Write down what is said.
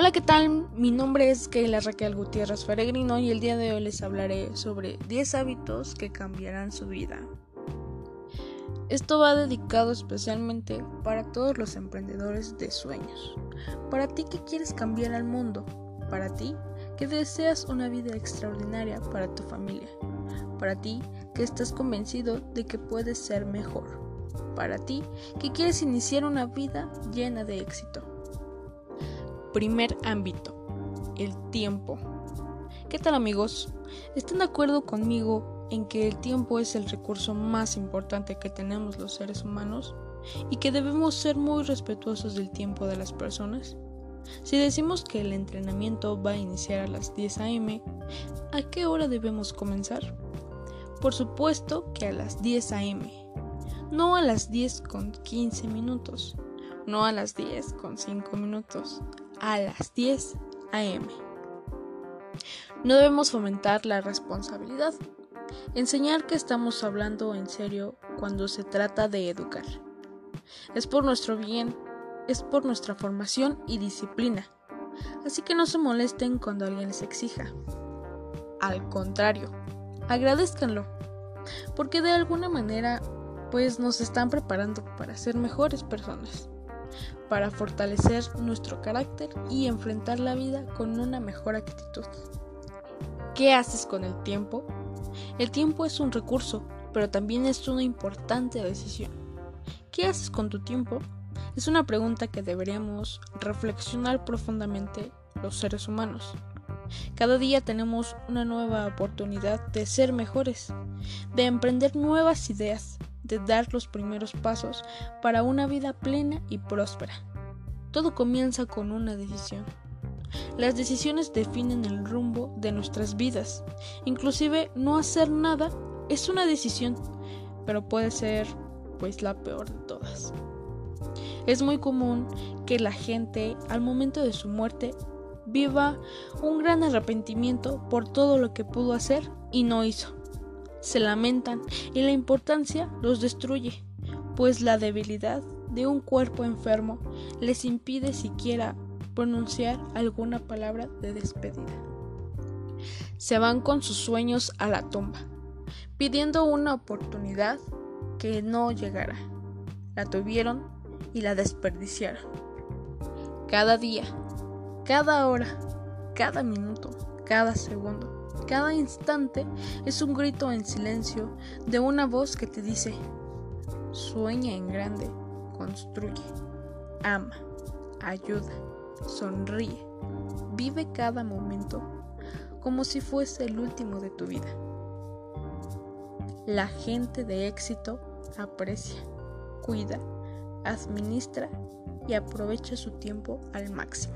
Hola, ¿qué tal? Mi nombre es Keila Raquel Gutiérrez Feregrino y el día de hoy les hablaré sobre 10 hábitos que cambiarán su vida. Esto va dedicado especialmente para todos los emprendedores de sueños. Para ti que quieres cambiar al mundo. Para ti que deseas una vida extraordinaria para tu familia. Para ti que estás convencido de que puedes ser mejor. Para ti que quieres iniciar una vida llena de éxito. Primer ámbito, el tiempo. ¿Qué tal amigos? ¿Están de acuerdo conmigo en que el tiempo es el recurso más importante que tenemos los seres humanos y que debemos ser muy respetuosos del tiempo de las personas? Si decimos que el entrenamiento va a iniciar a las 10 a.m., ¿a qué hora debemos comenzar? Por supuesto que a las 10 a.m., no a las 10 con 15 minutos, no a las 10 con 5 minutos, a las 10 a.m. No debemos fomentar la responsabilidad, enseñar que estamos hablando en serio cuando se trata de educar. Es por nuestro bien, es por nuestra formación y disciplina, así que no se molesten cuando alguien les exija. Al contrario, agradezcanlo, porque de alguna manera pues nos están preparando para ser mejores personas para fortalecer nuestro carácter y enfrentar la vida con una mejor actitud. ¿Qué haces con el tiempo? El tiempo es un recurso, pero también es una importante decisión. ¿Qué haces con tu tiempo? Es una pregunta que deberíamos reflexionar profundamente los seres humanos. Cada día tenemos una nueva oportunidad de ser mejores, de emprender nuevas ideas, dar los primeros pasos para una vida plena y próspera. Todo comienza con una decisión. Las decisiones definen el rumbo de nuestras vidas. Inclusive no hacer nada es una decisión, pero puede ser pues la peor de todas. Es muy común que la gente al momento de su muerte viva un gran arrepentimiento por todo lo que pudo hacer y no hizo se lamentan y la importancia los destruye, pues la debilidad de un cuerpo enfermo les impide siquiera pronunciar alguna palabra de despedida. Se van con sus sueños a la tumba, pidiendo una oportunidad que no llegará. La tuvieron y la desperdiciaron. Cada día, cada hora, cada minuto, cada segundo cada instante es un grito en silencio de una voz que te dice, sueña en grande, construye, ama, ayuda, sonríe, vive cada momento como si fuese el último de tu vida. La gente de éxito aprecia, cuida, administra y aprovecha su tiempo al máximo.